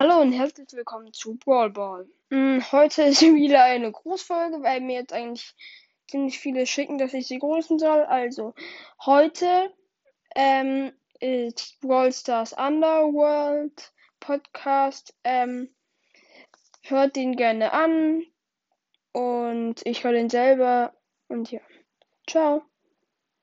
Hallo und herzlich willkommen zu Brawl Ball. Hm, heute ist wieder eine Grußfolge, weil mir jetzt eigentlich ziemlich viele schicken, dass ich sie grüßen soll. Also, heute ähm, ist Brawl Stars Underworld Podcast. Ähm, hört den gerne an und ich höre den selber und ja. Ciao.